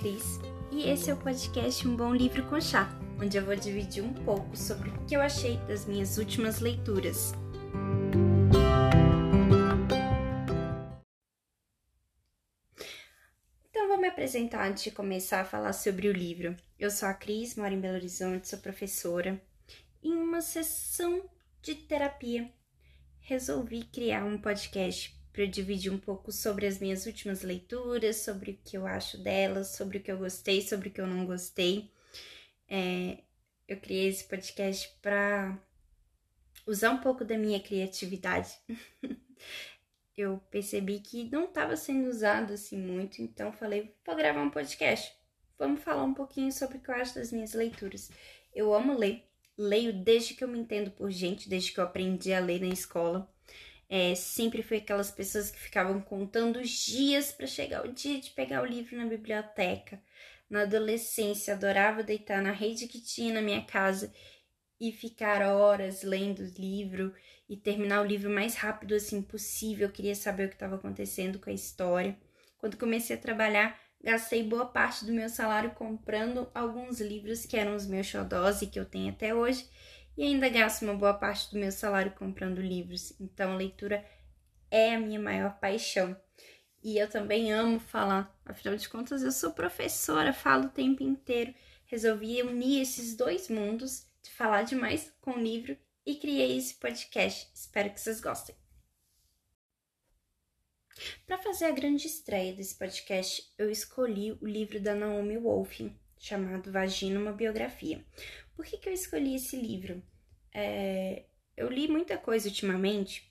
Cris e esse é o podcast Um Bom Livro com Chá, onde eu vou dividir um pouco sobre o que eu achei das minhas últimas leituras. Então vou me apresentar antes de começar a falar sobre o livro. Eu sou a Cris, moro em Belo Horizonte, sou professora. Em uma sessão de terapia, resolvi criar um podcast para eu dividir um pouco sobre as minhas últimas leituras, sobre o que eu acho delas, sobre o que eu gostei, sobre o que eu não gostei. É, eu criei esse podcast para usar um pouco da minha criatividade. eu percebi que não estava sendo usado assim muito, então falei, vou gravar um podcast. Vamos falar um pouquinho sobre o que eu acho das minhas leituras. Eu amo ler, leio desde que eu me entendo por gente, desde que eu aprendi a ler na escola. É, sempre fui aquelas pessoas que ficavam contando os dias para chegar o dia de pegar o livro na biblioteca. Na adolescência, adorava deitar na rede que tinha na minha casa e ficar horas lendo o livro e terminar o livro mais rápido assim possível. Eu queria saber o que estava acontecendo com a história. Quando comecei a trabalhar, gastei boa parte do meu salário comprando alguns livros que eram os meus xodós e que eu tenho até hoje e ainda gasto uma boa parte do meu salário comprando livros. Então, a leitura é a minha maior paixão. E eu também amo falar, afinal de contas, eu sou professora, falo o tempo inteiro. Resolvi unir esses dois mundos, de falar demais com o livro e criei esse podcast. Espero que vocês gostem. Para fazer a grande estreia desse podcast, eu escolhi o livro da Naomi Wolf, chamado Vagina, uma biografia. Por que, que eu escolhi esse livro? É, eu li muita coisa ultimamente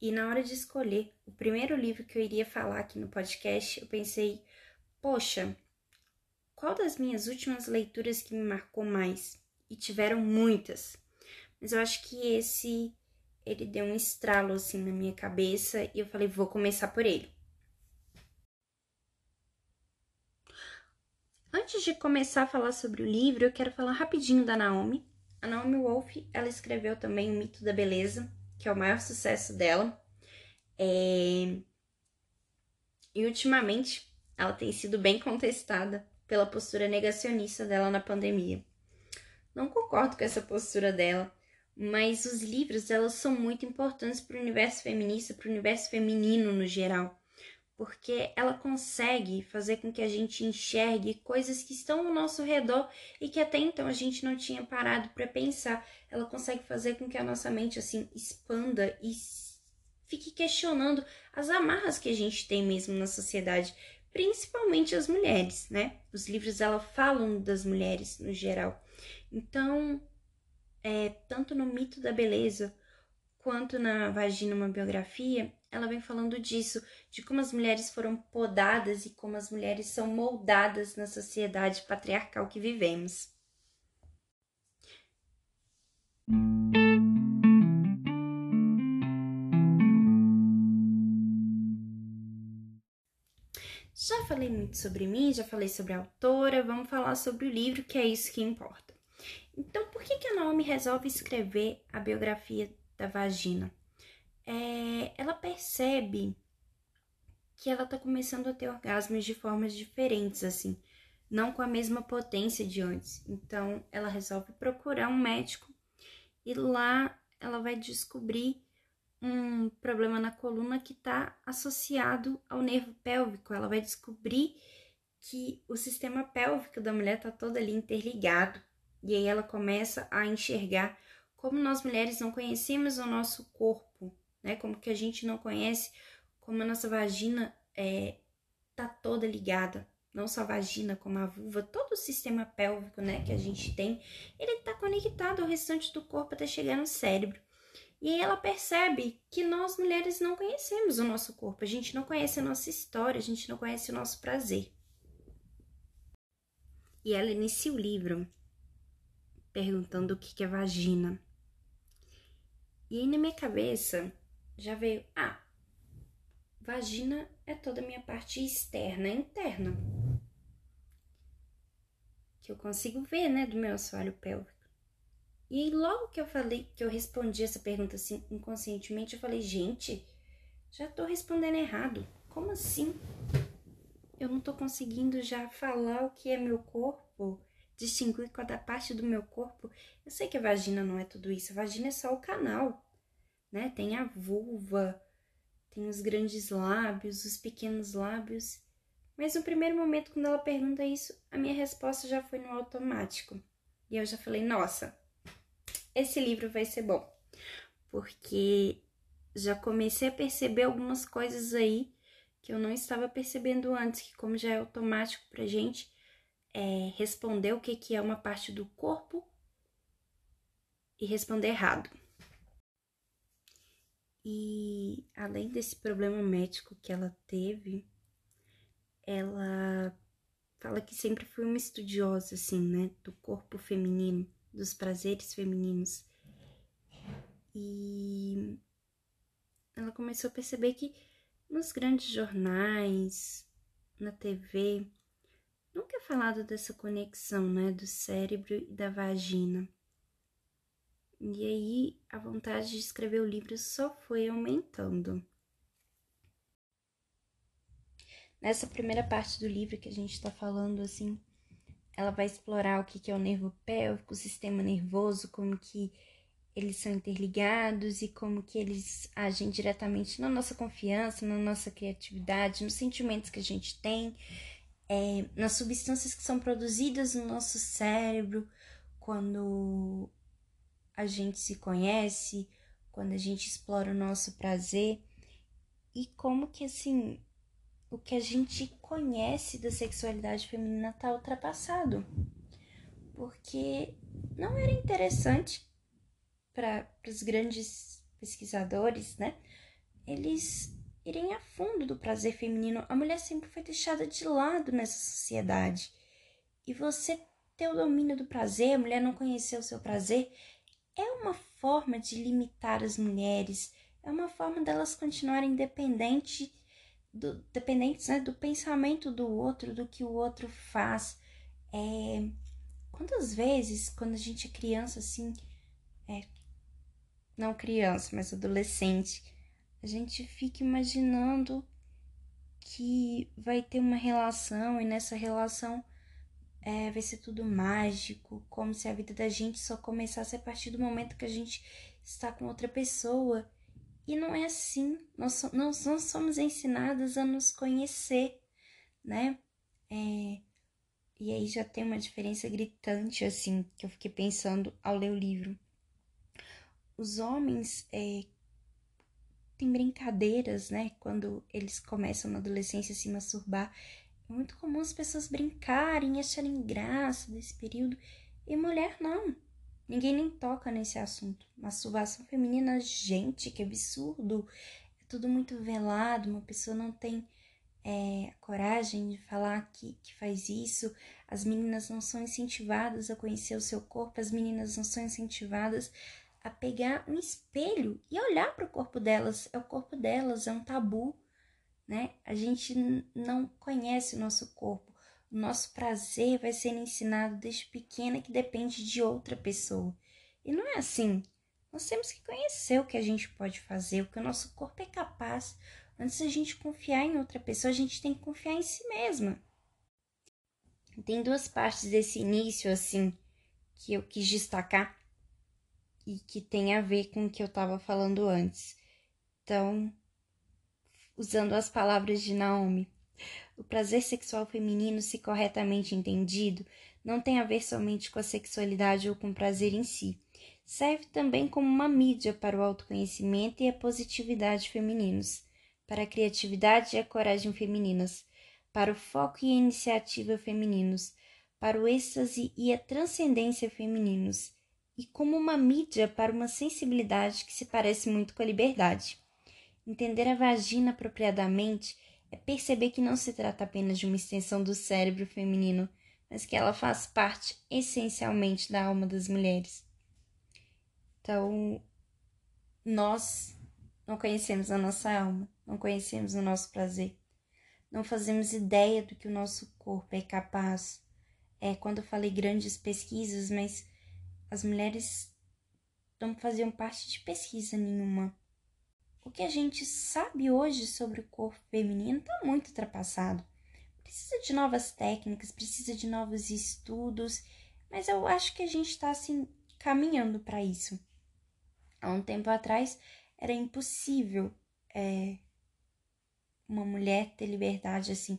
e na hora de escolher o primeiro livro que eu iria falar aqui no podcast, eu pensei, poxa, qual das minhas últimas leituras que me marcou mais? E tiveram muitas, mas eu acho que esse ele deu um estralo assim na minha cabeça e eu falei, vou começar por ele. Antes de começar a falar sobre o livro, eu quero falar rapidinho da Naomi. A Naomi Wolf, ela escreveu também O Mito da Beleza, que é o maior sucesso dela. É... E ultimamente, ela tem sido bem contestada pela postura negacionista dela na pandemia. Não concordo com essa postura dela, mas os livros dela são muito importantes para o universo feminista, para o universo feminino no geral porque ela consegue fazer com que a gente enxergue coisas que estão ao nosso redor e que até então a gente não tinha parado para pensar. Ela consegue fazer com que a nossa mente assim expanda e fique questionando as amarras que a gente tem mesmo na sociedade, principalmente as mulheres, né? Os livros dela falam das mulheres no geral. Então, é, tanto no mito da beleza quanto na vagina uma biografia, ela vem falando disso, de como as mulheres foram podadas e como as mulheres são moldadas na sociedade patriarcal que vivemos. Já falei muito sobre mim, já falei sobre a autora, vamos falar sobre o livro, que é isso que importa. Então, por que, que a Naomi resolve escrever a biografia da vagina? É, ela percebe que ela tá começando a ter orgasmos de formas diferentes, assim, não com a mesma potência de antes. Então, ela resolve procurar um médico e lá ela vai descobrir um problema na coluna que está associado ao nervo pélvico. Ela vai descobrir que o sistema pélvico da mulher está todo ali interligado. E aí ela começa a enxergar como nós mulheres não conhecemos o nosso corpo né? Como que a gente não conhece como a nossa vagina é, tá toda ligada, não só a vagina, como a vulva, todo o sistema pélvico, né, que a gente tem, ele tá conectado ao restante do corpo até chegar no cérebro. E aí ela percebe que nós mulheres não conhecemos o nosso corpo, a gente não conhece a nossa história, a gente não conhece o nosso prazer. E ela inicia o livro perguntando o que é vagina. E aí na minha cabeça já veio. Ah, vagina é toda a minha parte externa interna. Que eu consigo ver, né, do meu assoalho pélvico. E logo que eu falei, que eu respondi essa pergunta assim inconscientemente, eu falei, gente, já tô respondendo errado. Como assim? eu não tô conseguindo já falar o que é meu corpo, distinguir cada parte do meu corpo. Eu sei que a vagina não é tudo isso, a vagina é só o canal, né? Tem a vulva, tem os grandes lábios, os pequenos lábios. Mas no primeiro momento, quando ela pergunta isso, a minha resposta já foi no automático. E eu já falei: nossa, esse livro vai ser bom. Porque já comecei a perceber algumas coisas aí que eu não estava percebendo antes, que como já é automático pra gente é, responder o que, que é uma parte do corpo e responder errado. E além desse problema médico que ela teve, ela fala que sempre foi uma estudiosa, assim, né, do corpo feminino, dos prazeres femininos. E ela começou a perceber que nos grandes jornais, na TV, nunca é falado dessa conexão, né, do cérebro e da vagina. E aí a vontade de escrever o livro só foi aumentando. Nessa primeira parte do livro que a gente está falando, assim, ela vai explorar o que é o nervo pélvico, o sistema nervoso, como que eles são interligados e como que eles agem diretamente na nossa confiança, na nossa criatividade, nos sentimentos que a gente tem, é, nas substâncias que são produzidas no nosso cérebro quando a gente se conhece, quando a gente explora o nosso prazer e como que assim o que a gente conhece da sexualidade feminina está ultrapassado. Porque não era interessante para os grandes pesquisadores, né? Eles irem a fundo do prazer feminino. A mulher sempre foi deixada de lado nessa sociedade. E você ter o domínio do prazer, a mulher não conhecer o seu prazer, é uma forma de limitar as mulheres, é uma forma delas continuarem do, dependentes né, do pensamento do outro, do que o outro faz. É, quantas vezes, quando a gente é criança, assim, é, não criança, mas adolescente, a gente fica imaginando que vai ter uma relação e nessa relação é, vai ser tudo mágico, como se a vida da gente só começasse a partir do momento que a gente está com outra pessoa. E não é assim. Nós, nós não somos ensinadas a nos conhecer, né? É, e aí já tem uma diferença gritante, assim, que eu fiquei pensando ao ler o livro. Os homens é, têm brincadeiras, né? Quando eles começam na adolescência a se masturbar. É muito comum as pessoas brincarem, acharem graça desse período. E mulher não. Ninguém nem toca nesse assunto. Masturbação feminina, gente, que absurdo. É tudo muito velado, uma pessoa não tem é, coragem de falar que, que faz isso. As meninas não são incentivadas a conhecer o seu corpo, as meninas não são incentivadas a pegar um espelho e olhar para o corpo delas. É o corpo delas, é um tabu, né? A gente não conhece o nosso corpo. O nosso prazer vai ser ensinado desde pequena que depende de outra pessoa. E não é assim. Nós temos que conhecer o que a gente pode fazer, o que o nosso corpo é capaz. Antes da gente confiar em outra pessoa, a gente tem que confiar em si mesma. Tem duas partes desse início, assim, que eu quis destacar e que tem a ver com o que eu estava falando antes. Então, usando as palavras de Naomi, o prazer sexual feminino, se corretamente entendido, não tem a ver somente com a sexualidade ou com o prazer em si. Serve também como uma mídia para o autoconhecimento e a positividade femininos, para a criatividade e a coragem femininas, para o foco e a iniciativa femininos, para o êxtase e a transcendência femininos, e como uma mídia para uma sensibilidade que se parece muito com a liberdade. Entender a vagina apropriadamente é perceber que não se trata apenas de uma extensão do cérebro feminino, mas que ela faz parte essencialmente da alma das mulheres. Então, nós não conhecemos a nossa alma, não conhecemos o nosso prazer, não fazemos ideia do que o nosso corpo é capaz. É quando eu falei grandes pesquisas, mas as mulheres não faziam parte de pesquisa nenhuma o que a gente sabe hoje sobre o corpo feminino está muito ultrapassado. precisa de novas técnicas, precisa de novos estudos, mas eu acho que a gente está assim caminhando para isso. Há um tempo atrás era impossível é, uma mulher ter liberdade assim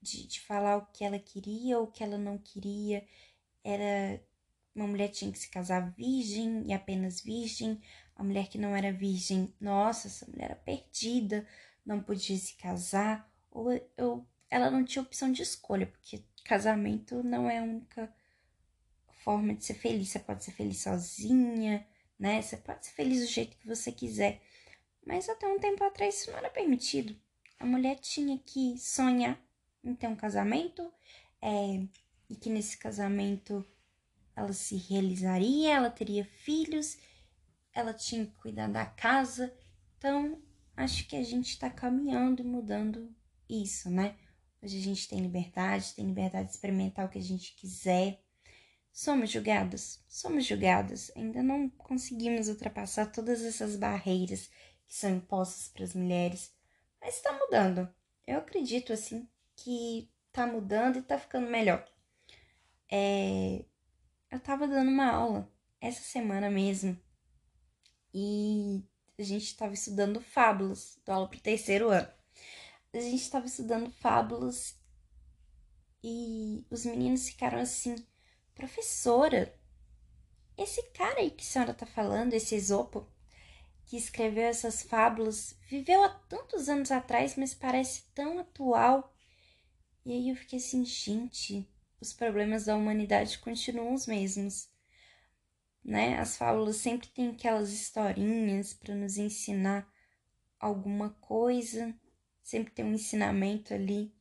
de, de falar o que ela queria ou o que ela não queria. Era uma mulher tinha que se casar virgem e apenas virgem. A mulher que não era virgem, nossa, essa mulher era perdida, não podia se casar, ou, ou ela não tinha opção de escolha, porque casamento não é a única forma de ser feliz. Você pode ser feliz sozinha, né? Você pode ser feliz do jeito que você quiser. Mas até um tempo atrás isso não era permitido. A mulher tinha que sonhar em ter um casamento, é, e que nesse casamento ela se realizaria, ela teria filhos, ela tinha que cuidar da casa. Então, acho que a gente está caminhando e mudando isso, né? Hoje a gente tem liberdade, tem liberdade de experimentar o que a gente quiser. Somos julgadas? Somos julgadas. Ainda não conseguimos ultrapassar todas essas barreiras que são impostas para as mulheres, mas está mudando. Eu acredito, assim, que tá mudando e tá ficando melhor. É, eu tava dando uma aula essa semana mesmo e a gente estava estudando fábulas, do aula pro terceiro ano. A gente estava estudando fábulas e os meninos ficaram assim, professora, esse cara aí que a senhora tá falando, esse Esopo, que escreveu essas fábulas, viveu há tantos anos atrás, mas parece tão atual. E aí eu fiquei assim, gente, os problemas da humanidade continuam os mesmos. Né? As fábulas sempre têm aquelas historinhas para nos ensinar alguma coisa, sempre tem um ensinamento ali.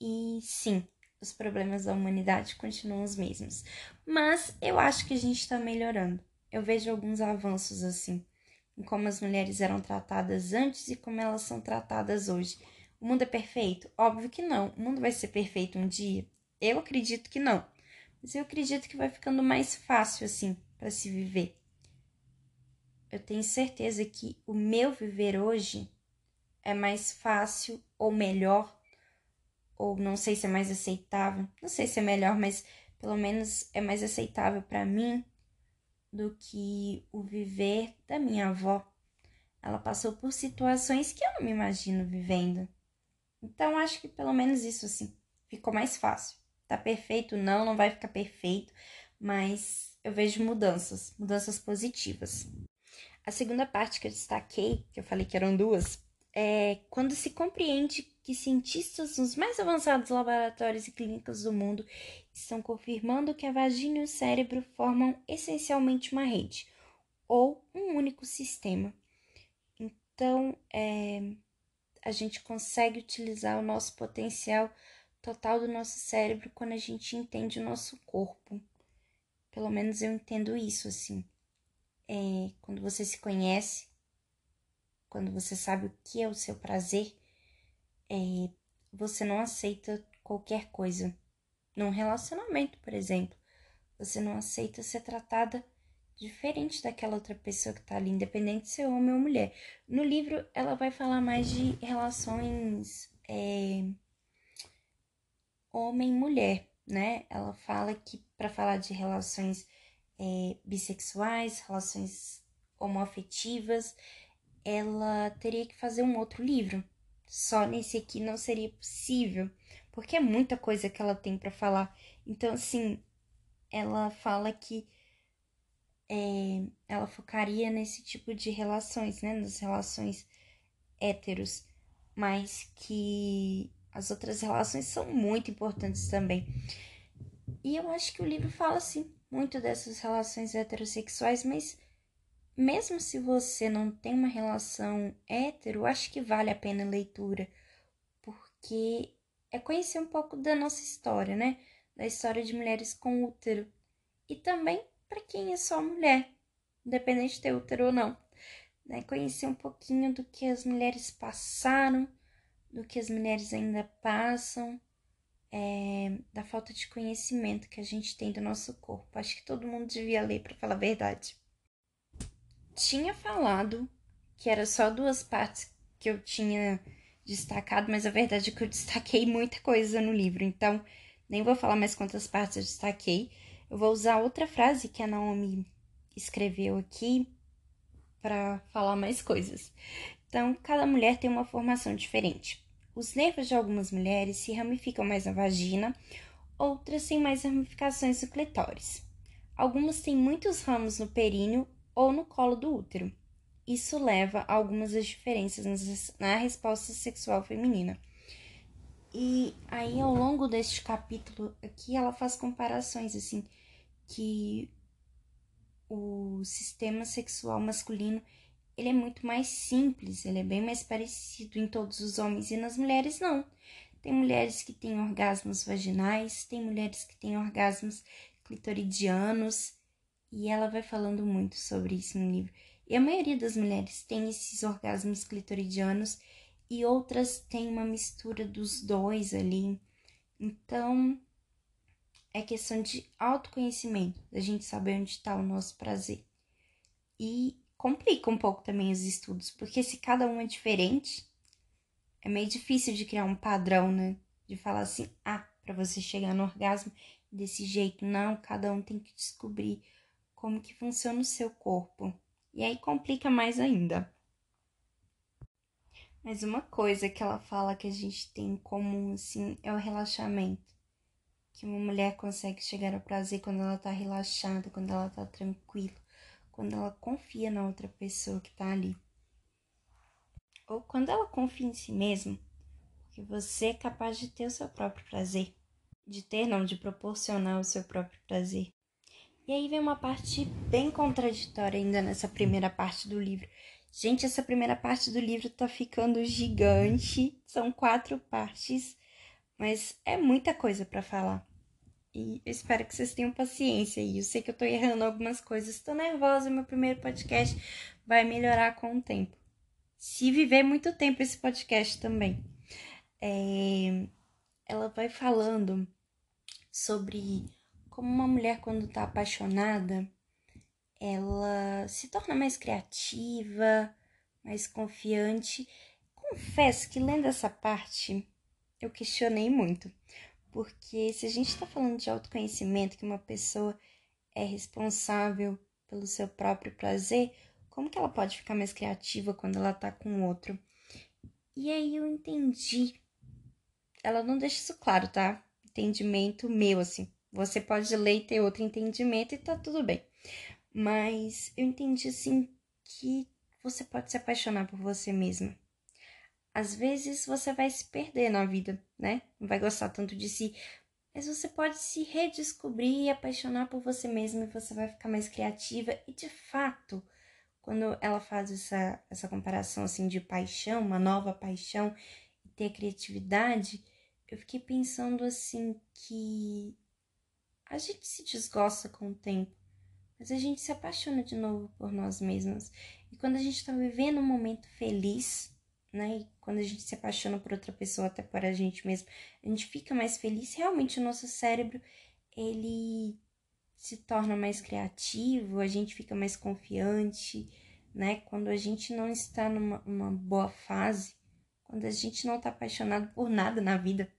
E sim, os problemas da humanidade continuam os mesmos. Mas eu acho que a gente está melhorando. Eu vejo alguns avanços assim, em como as mulheres eram tratadas antes e como elas são tratadas hoje. O mundo é perfeito? Óbvio que não. O mundo vai ser perfeito um dia? Eu acredito que não. Mas eu acredito que vai ficando mais fácil assim para se viver. Eu tenho certeza que o meu viver hoje é mais fácil ou melhor, ou não sei se é mais aceitável, não sei se é melhor, mas pelo menos é mais aceitável para mim do que o viver da minha avó. Ela passou por situações que eu não me imagino vivendo. Então acho que pelo menos isso assim ficou mais fácil. Tá perfeito? Não, não vai ficar perfeito, mas eu vejo mudanças, mudanças positivas. A segunda parte que eu destaquei, que eu falei que eram duas, é quando se compreende que cientistas nos mais avançados laboratórios e clínicas do mundo estão confirmando que a vagina e o cérebro formam essencialmente uma rede ou um único sistema. Então, é, a gente consegue utilizar o nosso potencial total do nosso cérebro quando a gente entende o nosso corpo. Pelo menos eu entendo isso assim. É, quando você se conhece, quando você sabe o que é o seu prazer, é, você não aceita qualquer coisa. Num relacionamento, por exemplo, você não aceita ser tratada diferente daquela outra pessoa que tá ali, independente se é homem ou mulher. No livro, ela vai falar mais de relações é, homem-mulher, né? Ela fala que para falar de relações é, bissexuais, relações homoafetivas, ela teria que fazer um outro livro. Só nesse aqui não seria possível, porque é muita coisa que ela tem para falar. Então, assim, ela fala que é, ela focaria nesse tipo de relações, né? Nas relações héteros, mas que as outras relações são muito importantes também. E eu acho que o livro fala, sim, muito dessas relações heterossexuais, mas mesmo se você não tem uma relação hétero, acho que vale a pena a leitura, porque é conhecer um pouco da nossa história, né? Da história de mulheres com útero. E também para quem é só mulher, independente de ter útero ou não. Né? Conhecer um pouquinho do que as mulheres passaram, do que as mulheres ainda passam, é, da falta de conhecimento que a gente tem do nosso corpo. Acho que todo mundo devia ler, para falar a verdade. Tinha falado que era só duas partes que eu tinha destacado, mas a verdade é que eu destaquei muita coisa no livro, então nem vou falar mais quantas partes eu destaquei. Eu vou usar outra frase que a Naomi escreveu aqui para falar mais coisas. Então, cada mulher tem uma formação diferente. Os nervos de algumas mulheres se ramificam mais na vagina, outras têm mais ramificações no clitóris. Algumas têm muitos ramos no períneo ou no colo do útero. Isso leva a algumas das diferenças na resposta sexual feminina. E aí, ao longo deste capítulo aqui, ela faz comparações assim, que o sistema sexual masculino ele é muito mais simples, ele é bem mais parecido em todos os homens e nas mulheres não. Tem mulheres que têm orgasmos vaginais, tem mulheres que têm orgasmos clitoridianos, e ela vai falando muito sobre isso no livro. E a maioria das mulheres tem esses orgasmos clitoridianos e outras tem uma mistura dos dois ali. Então, é questão de autoconhecimento, da gente saber onde está o nosso prazer. E complica um pouco também os estudos, porque se cada um é diferente, é meio difícil de criar um padrão, né? De falar assim, ah, para você chegar no orgasmo desse jeito, não, cada um tem que descobrir como que funciona o seu corpo. E aí complica mais ainda. Mas uma coisa que ela fala que a gente tem em comum, assim, é o relaxamento. Que uma mulher consegue chegar ao prazer quando ela tá relaxada, quando ela tá tranquila, quando ela confia na outra pessoa que tá ali. Ou quando ela confia em si mesma, que você é capaz de ter o seu próprio prazer. De ter, não, de proporcionar o seu próprio prazer. E aí vem uma parte bem contraditória ainda nessa primeira parte do livro. Gente, essa primeira parte do livro tá ficando gigante. São quatro partes, mas é muita coisa para falar. E eu espero que vocês tenham paciência. E eu sei que eu tô errando algumas coisas. Tô nervosa, meu primeiro podcast vai melhorar com o tempo. Se viver muito tempo esse podcast também. É... Ela vai falando sobre como uma mulher, quando tá apaixonada, ela se torna mais criativa, mais confiante. Confesso que lendo essa parte, eu questionei muito. Porque se a gente está falando de autoconhecimento, que uma pessoa é responsável pelo seu próprio prazer, como que ela pode ficar mais criativa quando ela tá com outro? E aí eu entendi. Ela não deixa isso claro, tá? Entendimento meu, assim. Você pode ler e ter outro entendimento e tá tudo bem. Mas eu entendi assim que você pode se apaixonar por você mesma. Às vezes você vai se perder na vida, né? Não vai gostar tanto de si, mas você pode se redescobrir e apaixonar por você mesma e você vai ficar mais criativa e de fato, quando ela faz essa essa comparação assim de paixão, uma nova paixão e ter criatividade, eu fiquei pensando assim que a gente se desgosta com o tempo, mas a gente se apaixona de novo por nós mesmas. E quando a gente está vivendo um momento feliz, né? E quando a gente se apaixona por outra pessoa, até por a gente mesmo, a gente fica mais feliz. Realmente o nosso cérebro, ele se torna mais criativo, a gente fica mais confiante, né? Quando a gente não está numa, boa fase, quando a gente não está apaixonado por nada na vida,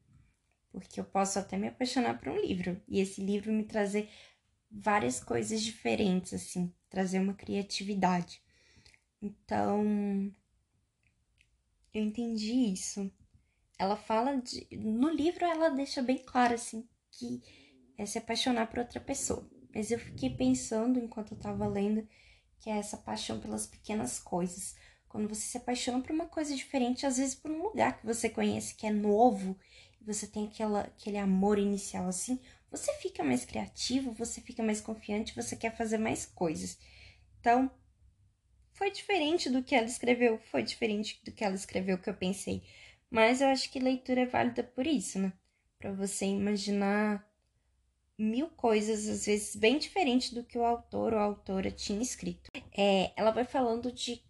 porque eu posso até me apaixonar por um livro e esse livro me trazer várias coisas diferentes, assim, trazer uma criatividade. Então, eu entendi isso. Ela fala de. No livro, ela deixa bem claro, assim, que é se apaixonar por outra pessoa. Mas eu fiquei pensando, enquanto eu tava lendo, que é essa paixão pelas pequenas coisas. Quando você se apaixona por uma coisa diferente, às vezes por um lugar que você conhece que é novo você tem aquela, aquele amor inicial assim, você fica mais criativo, você fica mais confiante, você quer fazer mais coisas. Então, foi diferente do que ela escreveu, foi diferente do que ela escreveu que eu pensei. Mas eu acho que leitura é válida por isso, né? Para você imaginar mil coisas, às vezes bem diferente do que o autor ou a autora tinha escrito. É, ela vai falando de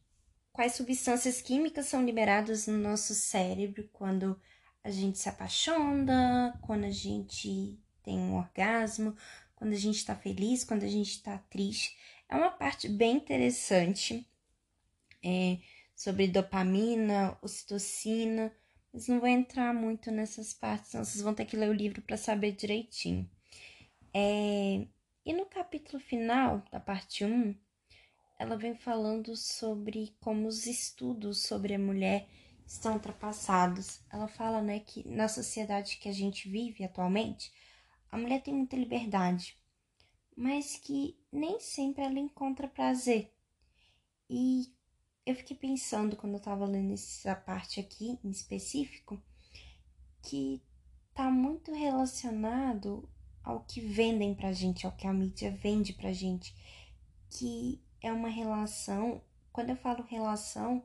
quais substâncias químicas são liberadas no nosso cérebro quando a gente se apaixona, quando a gente tem um orgasmo, quando a gente tá feliz, quando a gente tá triste. É uma parte bem interessante é, sobre dopamina, ocitocina, Mas não vou entrar muito nessas partes, vocês vão ter que ler o livro para saber direitinho. É... E no capítulo final, da parte 1, ela vem falando sobre como os estudos sobre a mulher estão ultrapassados. Ela fala, né, que na sociedade que a gente vive atualmente, a mulher tem muita liberdade, mas que nem sempre ela encontra prazer. E eu fiquei pensando quando eu tava lendo essa parte aqui em específico, que tá muito relacionado ao que vendem pra gente, ao que a mídia vende pra gente, que é uma relação. Quando eu falo relação,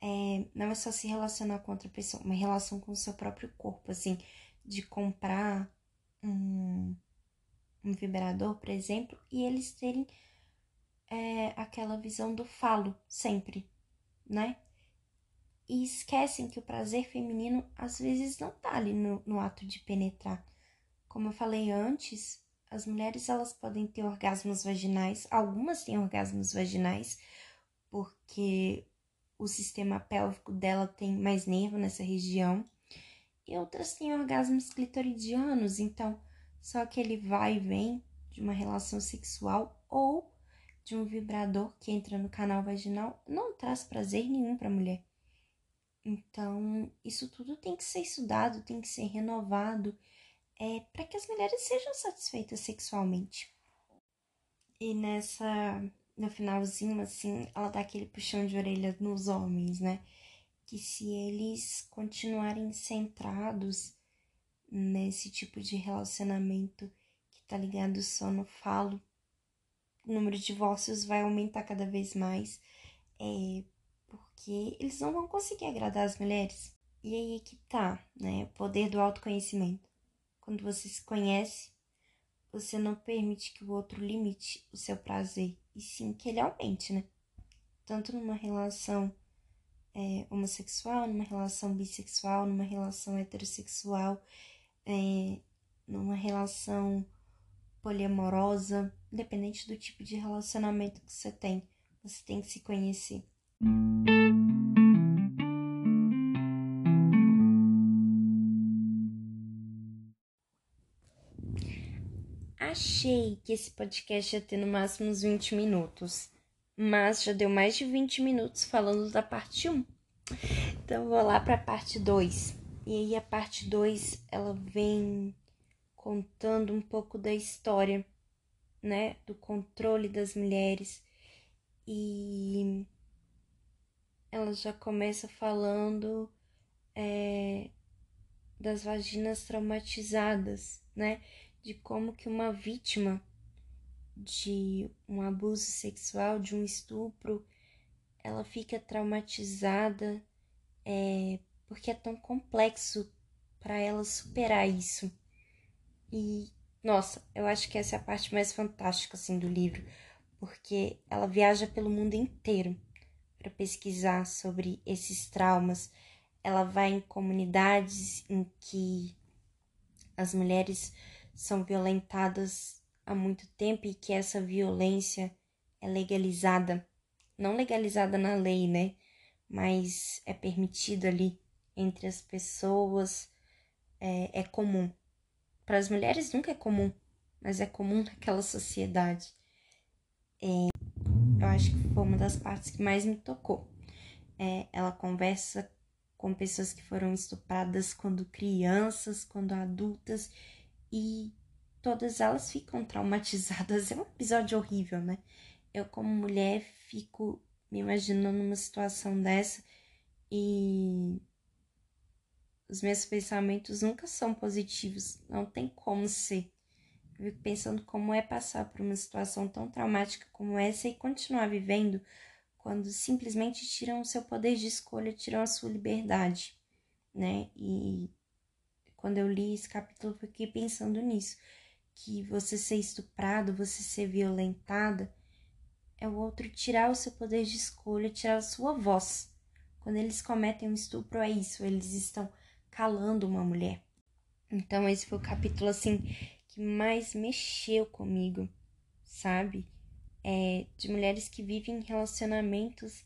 é, não é só se relacionar com outra pessoa, uma relação com o seu próprio corpo, assim, de comprar um, um vibrador, por exemplo, e eles terem é, aquela visão do falo sempre, né? E esquecem que o prazer feminino às vezes não tá ali no, no ato de penetrar. Como eu falei antes, as mulheres elas podem ter orgasmos vaginais, algumas têm orgasmos vaginais, porque o sistema pélvico dela tem mais nervo nessa região, e outras têm orgasmos clitoridianos, então só que ele vai e vem de uma relação sexual ou de um vibrador que entra no canal vaginal não traz prazer nenhum para a mulher. Então, isso tudo tem que ser estudado, tem que ser renovado, é, para que as mulheres sejam satisfeitas sexualmente. E nessa no finalzinho, assim, ela dá aquele puxão de orelha nos homens, né? Que se eles continuarem centrados nesse tipo de relacionamento que tá ligado só no falo, o número de divórcios vai aumentar cada vez mais, é, porque eles não vão conseguir agradar as mulheres. E aí é que tá, né? O poder do autoconhecimento. Quando você se conhece, você não permite que o outro limite o seu prazer, e sim que ele aumente, né? Tanto numa relação é, homossexual, numa relação bissexual, numa relação heterossexual, é, numa relação poliamorosa, independente do tipo de relacionamento que você tem, você tem que se conhecer. Achei que esse podcast ia ter no máximo uns 20 minutos, mas já deu mais de 20 minutos falando da parte 1. Então vou lá para a parte 2. E aí a parte 2, ela vem contando um pouco da história, né, do controle das mulheres. E ela já começa falando é, das vaginas traumatizadas, né? de como que uma vítima de um abuso sexual, de um estupro, ela fica traumatizada é, porque é tão complexo para ela superar isso. E nossa, eu acho que essa é a parte mais fantástica assim do livro, porque ela viaja pelo mundo inteiro para pesquisar sobre esses traumas. Ela vai em comunidades em que as mulheres são violentadas há muito tempo e que essa violência é legalizada, não legalizada na lei, né? Mas é permitida ali entre as pessoas, é, é comum. Para as mulheres nunca é comum, mas é comum naquela sociedade. É, eu acho que foi uma das partes que mais me tocou. É, ela conversa com pessoas que foram estupradas quando crianças, quando adultas, e todas elas ficam traumatizadas. É um episódio horrível, né? Eu, como mulher, fico me imaginando numa situação dessa e os meus pensamentos nunca são positivos, não tem como ser. Eu fico pensando como é passar por uma situação tão traumática como essa e continuar vivendo quando simplesmente tiram o seu poder de escolha, tiram a sua liberdade, né? E quando eu li esse capítulo, fiquei pensando nisso. Que você ser estuprado, você ser violentada, é o outro tirar o seu poder de escolha, tirar a sua voz. Quando eles cometem um estupro, é isso, eles estão calando uma mulher. Então, esse foi o capítulo, assim, que mais mexeu comigo, sabe? É, de mulheres que vivem relacionamentos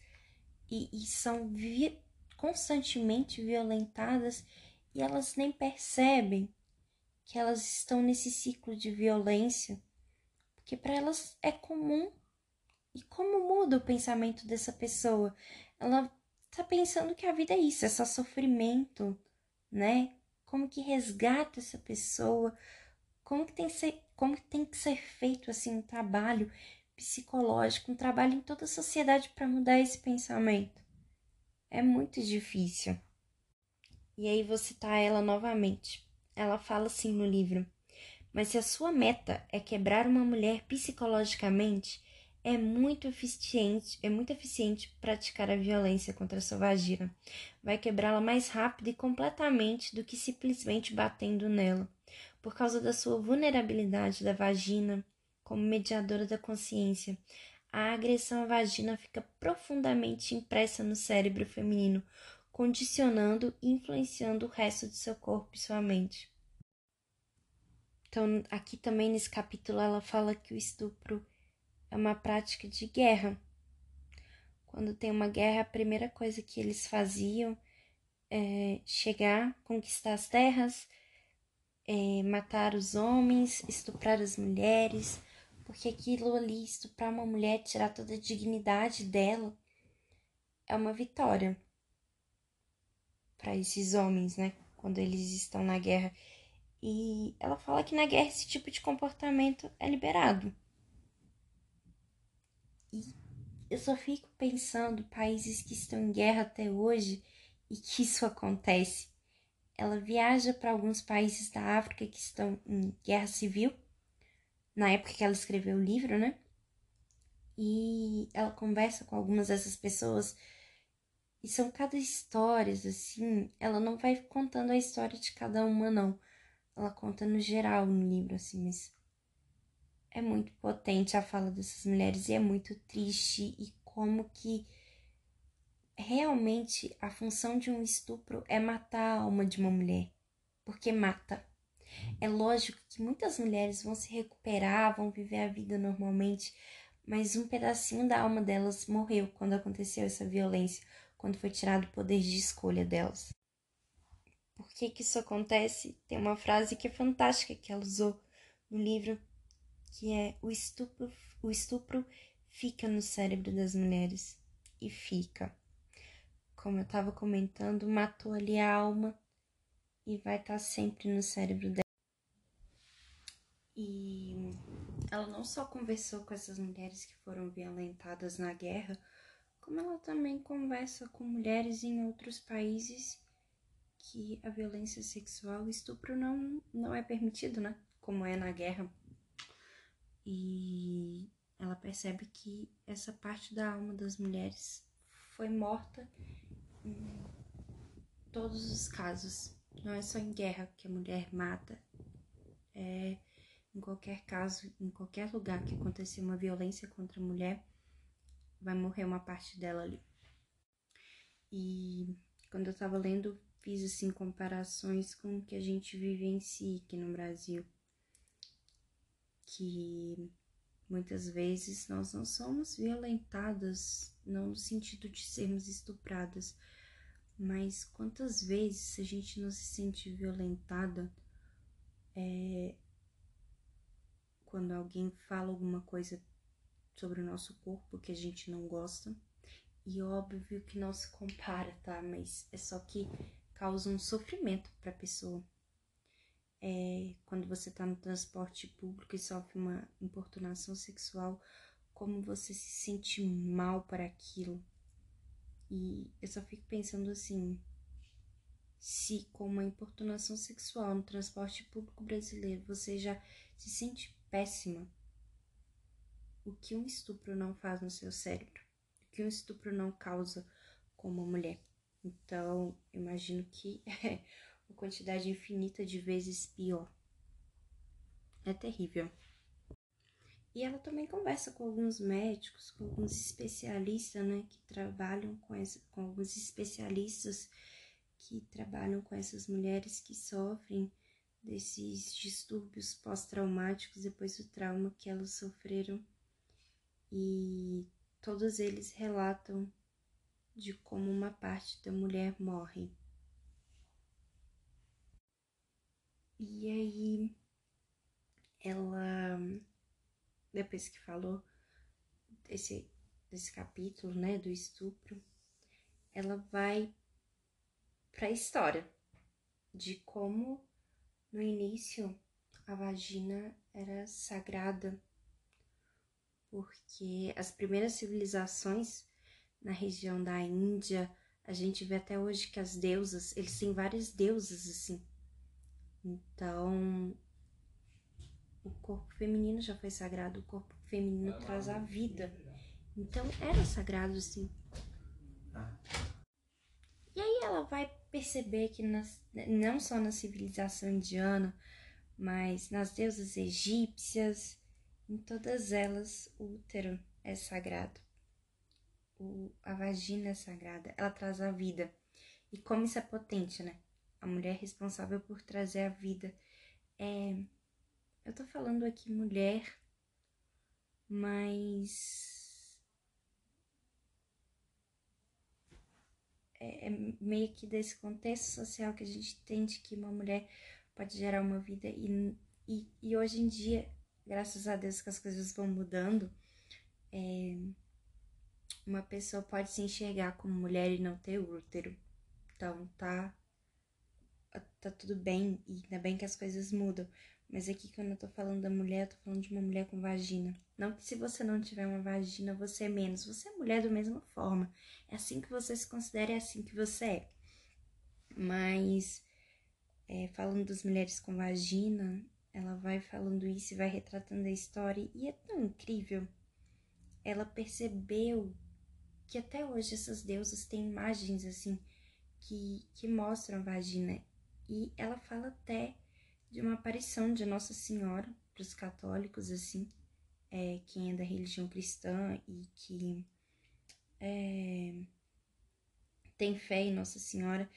e, e são vi constantemente violentadas e elas nem percebem que elas estão nesse ciclo de violência, porque para elas é comum. E como muda o pensamento dessa pessoa? Ela tá pensando que a vida é isso, é só sofrimento, né? Como que resgata essa pessoa? Como que tem que ser, como que tem que ser feito assim um trabalho psicológico, um trabalho em toda a sociedade para mudar esse pensamento? É muito difícil. E aí vou citar ela novamente. Ela fala assim no livro: Mas se a sua meta é quebrar uma mulher psicologicamente, é muito eficiente, é muito eficiente praticar a violência contra a sua vagina. Vai quebrá-la mais rápido e completamente do que simplesmente batendo nela, por causa da sua vulnerabilidade da vagina como mediadora da consciência. A agressão à vagina fica profundamente impressa no cérebro feminino, condicionando e influenciando o resto do seu corpo e sua mente. Então, aqui também nesse capítulo ela fala que o estupro é uma prática de guerra. Quando tem uma guerra, a primeira coisa que eles faziam é chegar, conquistar as terras, é matar os homens, estuprar as mulheres, porque aquilo ali, estuprar uma mulher, tirar toda a dignidade dela, é uma vitória para esses homens, né? Quando eles estão na guerra. E ela fala que na guerra esse tipo de comportamento é liberado. E eu só fico pensando países que estão em guerra até hoje e que isso acontece. Ela viaja para alguns países da África que estão em guerra civil, na época que ela escreveu o livro, né? E ela conversa com algumas dessas pessoas e são cada histórias assim, ela não vai contando a história de cada uma não. Ela conta no geral no livro assim, mas é muito potente a fala dessas mulheres e é muito triste e como que realmente a função de um estupro é matar a alma de uma mulher, porque mata. É lógico que muitas mulheres vão se recuperar, vão viver a vida normalmente, mas um pedacinho da alma delas morreu quando aconteceu essa violência, quando foi tirado o poder de escolha delas. Por que que isso acontece? Tem uma frase que é fantástica que ela usou no livro que é o estupro, o estupro fica no cérebro das mulheres e fica. Como eu estava comentando, matou ali a alma e vai estar tá sempre no cérebro dela. E ela não só conversou com essas mulheres que foram violentadas na guerra, como ela também conversa com mulheres em outros países que a violência sexual, o estupro não, não é permitido, né? Como é na guerra e ela percebe que essa parte da alma das mulheres foi morta em todos os casos. Não é só em guerra que a mulher mata, é em qualquer caso, em qualquer lugar que acontecer uma violência contra a mulher, vai morrer uma parte dela ali. E quando eu tava lendo, fiz assim comparações com o que a gente vive em si aqui no Brasil que muitas vezes nós não somos violentadas, não no sentido de sermos estupradas, mas quantas vezes a gente não se sente violentada é, quando alguém fala alguma coisa sobre o nosso corpo que a gente não gosta. E óbvio que não se compara, tá? Mas é só que causa um sofrimento para a pessoa é, quando você está no transporte público e sofre uma importunação sexual, como você se sente mal para aquilo. E eu só fico pensando assim: se com uma importunação sexual no transporte público brasileiro você já se sente péssima, o que um estupro não faz no seu cérebro? O que um estupro não causa com uma mulher? Então, imagino que quantidade infinita de vezes pior. É terrível. E ela também conversa com alguns médicos, com alguns especialistas, né, que trabalham com, essa, com alguns especialistas que trabalham com essas mulheres que sofrem desses distúrbios pós-traumáticos depois do trauma que elas sofreram. E todos eles relatam de como uma parte da mulher morre. E aí ela depois que falou desse, desse capítulo, né, do estupro, ela vai para a história de como no início a vagina era sagrada, porque as primeiras civilizações na região da Índia, a gente vê até hoje que as deusas, eles têm várias deusas assim. Então, o corpo feminino já foi sagrado, o corpo feminino traz a vida. Então era sagrado, sim. E aí ela vai perceber que nas, não só na civilização indiana, mas nas deusas egípcias, em todas elas o útero é sagrado. O, a vagina é sagrada, ela traz a vida. E como isso é potente, né? A mulher responsável por trazer a vida é eu tô falando aqui mulher, mas é, é meio que desse contexto social que a gente entende que uma mulher pode gerar uma vida e, e, e hoje em dia, graças a Deus que as coisas vão mudando, é, uma pessoa pode se enxergar como mulher e não ter útero. Então tá, tá tudo bem, e ainda bem que as coisas mudam. Mas aqui, quando eu tô falando da mulher, eu tô falando de uma mulher com vagina. Não que se você não tiver uma vagina, você é menos. Você é mulher da mesma forma. É assim que você se considera, é assim que você é. Mas, é, falando das mulheres com vagina, ela vai falando isso e vai retratando a história. E é tão incrível. Ela percebeu que até hoje essas deusas têm imagens assim que, que mostram a vagina. E ela fala até de uma aparição de Nossa Senhora para os católicos, assim, é, quem é da religião cristã e que é, tem fé em Nossa Senhora,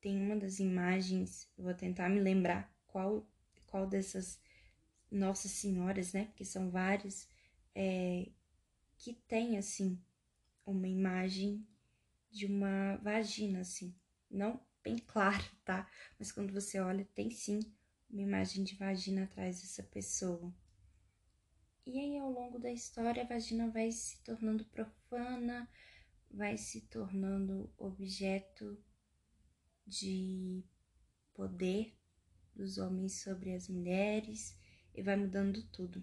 tem uma das imagens, vou tentar me lembrar qual, qual dessas Nossas Senhoras, né? Porque são várias, é, que tem, assim, uma imagem de uma vagina, assim, não bem claro, tá? Mas quando você olha, tem sim uma imagem de vagina atrás dessa pessoa. E aí, ao longo da história, a vagina vai se tornando profana, vai se tornando objeto de poder dos homens sobre as mulheres e vai mudando tudo.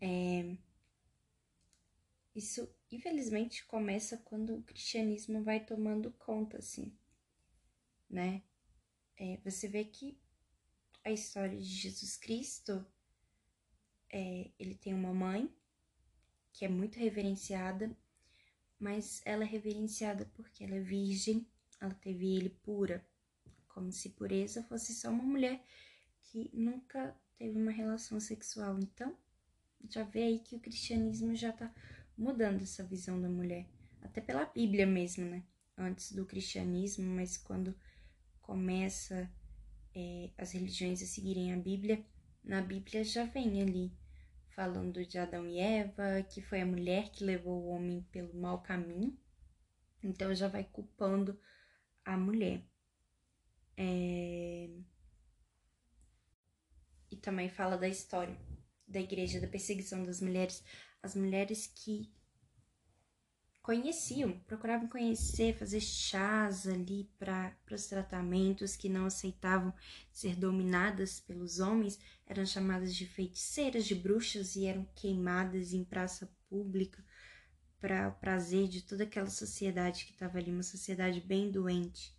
É... Isso, infelizmente, começa quando o cristianismo vai tomando conta, assim, né? É, você vê que a história de Jesus Cristo, é, ele tem uma mãe que é muito reverenciada, mas ela é reverenciada porque ela é virgem, ela teve ele pura, como se pureza fosse só uma mulher que nunca teve uma relação sexual. Então, já vê aí que o cristianismo já tá mudando essa visão da mulher, até pela Bíblia mesmo, né? Antes do cristianismo, mas quando começa é, as religiões a seguirem a Bíblia, na Bíblia já vem ali falando de Adão e Eva, que foi a mulher que levou o homem pelo mau caminho, então já vai culpando a mulher. É... E também fala da história da igreja, da perseguição das mulheres, as mulheres que conheciam, procuravam conhecer, fazer chás ali para os tratamentos que não aceitavam ser dominadas pelos homens, eram chamadas de feiticeiras, de bruxas e eram queimadas em praça pública para o prazer de toda aquela sociedade que estava ali, uma sociedade bem doente,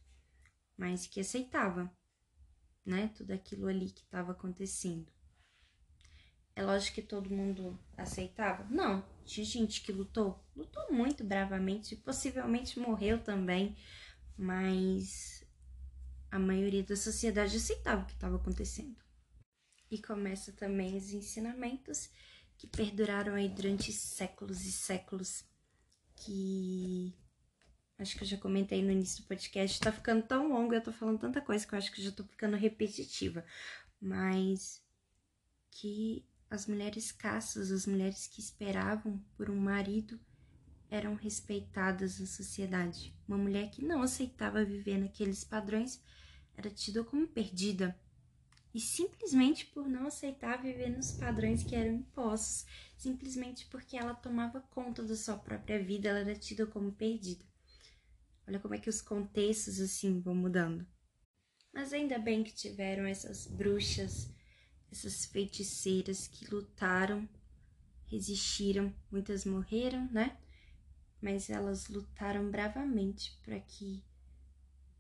mas que aceitava, né, tudo aquilo ali que estava acontecendo. É lógico que todo mundo aceitava? Não, tinha gente que lutou, lutou muito bravamente, possivelmente morreu também, mas a maioria da sociedade aceitava o que estava acontecendo. E começa também os ensinamentos que perduraram aí durante séculos e séculos, que acho que eu já comentei no início do podcast, tá ficando tão longo, eu tô falando tanta coisa que eu acho que eu já tô ficando repetitiva, mas que as mulheres caças, as mulheres que esperavam por um marido, eram respeitadas na sociedade. Uma mulher que não aceitava viver naqueles padrões era tida como perdida. E simplesmente por não aceitar viver nos padrões que eram impostos, simplesmente porque ela tomava conta da sua própria vida, ela era tida como perdida. Olha como é que os contextos assim vão mudando. Mas ainda bem que tiveram essas bruxas, essas feiticeiras que lutaram, resistiram, muitas morreram, né? Mas elas lutaram bravamente para que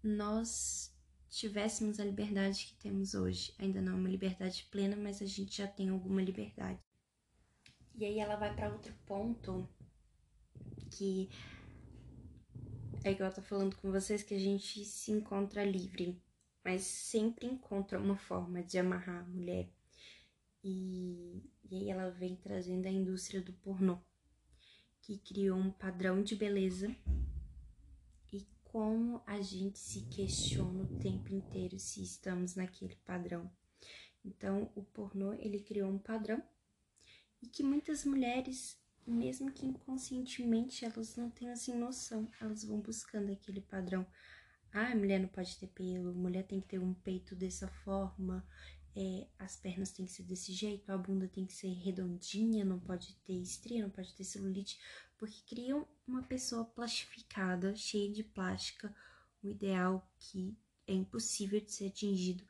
nós tivéssemos a liberdade que temos hoje. Ainda não é uma liberdade plena, mas a gente já tem alguma liberdade. E aí ela vai para outro ponto que é igual eu tô falando com vocês que a gente se encontra livre, mas sempre encontra uma forma de amarrar a mulher. E, e aí ela vem trazendo a indústria do pornô, que criou um padrão de beleza e como a gente se questiona o tempo inteiro se estamos naquele padrão. Então, o pornô, ele criou um padrão e que muitas mulheres mesmo que inconscientemente elas não tenham assim noção, elas vão buscando aquele padrão. Ah, mulher não pode ter pelo, mulher tem que ter um peito dessa forma, é, as pernas têm que ser desse jeito, a bunda tem que ser redondinha, não pode ter estria, não pode ter celulite, porque criam uma pessoa plastificada, cheia de plástica, um ideal que é impossível de ser atingido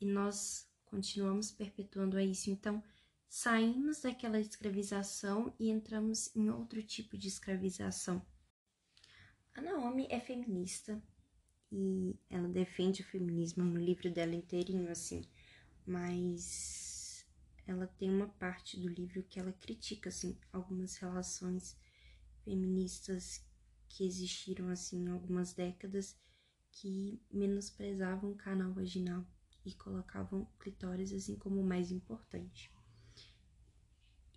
e nós continuamos perpetuando isso. Então, saímos daquela escravização e entramos em outro tipo de escravização. A Naomi é feminista e ela defende o feminismo no livro dela inteirinho, assim, mas ela tem uma parte do livro que ela critica, assim, algumas relações feministas que existiram, assim, algumas décadas que menosprezavam o canal vaginal e colocavam clitóris, assim, como o mais importante.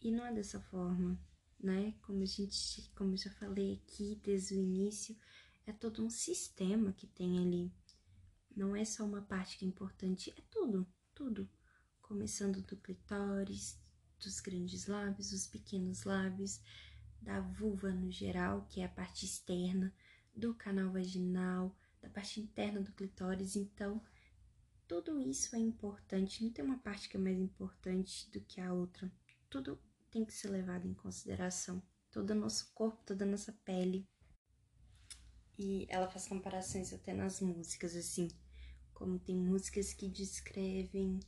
E não é dessa forma, né? Como a gente, como eu já falei aqui desde o início, é todo um sistema que tem ali. Não é só uma parte que é importante, é tudo, tudo. Começando do clitóris, dos grandes lábios, dos pequenos lábios, da vulva no geral, que é a parte externa, do canal vaginal, da parte interna do clitóris. Então, tudo isso é importante, não tem uma parte que é mais importante do que a outra. Tudo tem que ser levado em consideração. Todo o nosso corpo, toda a nossa pele. E ela faz comparações até nas músicas, assim, como tem músicas que descrevem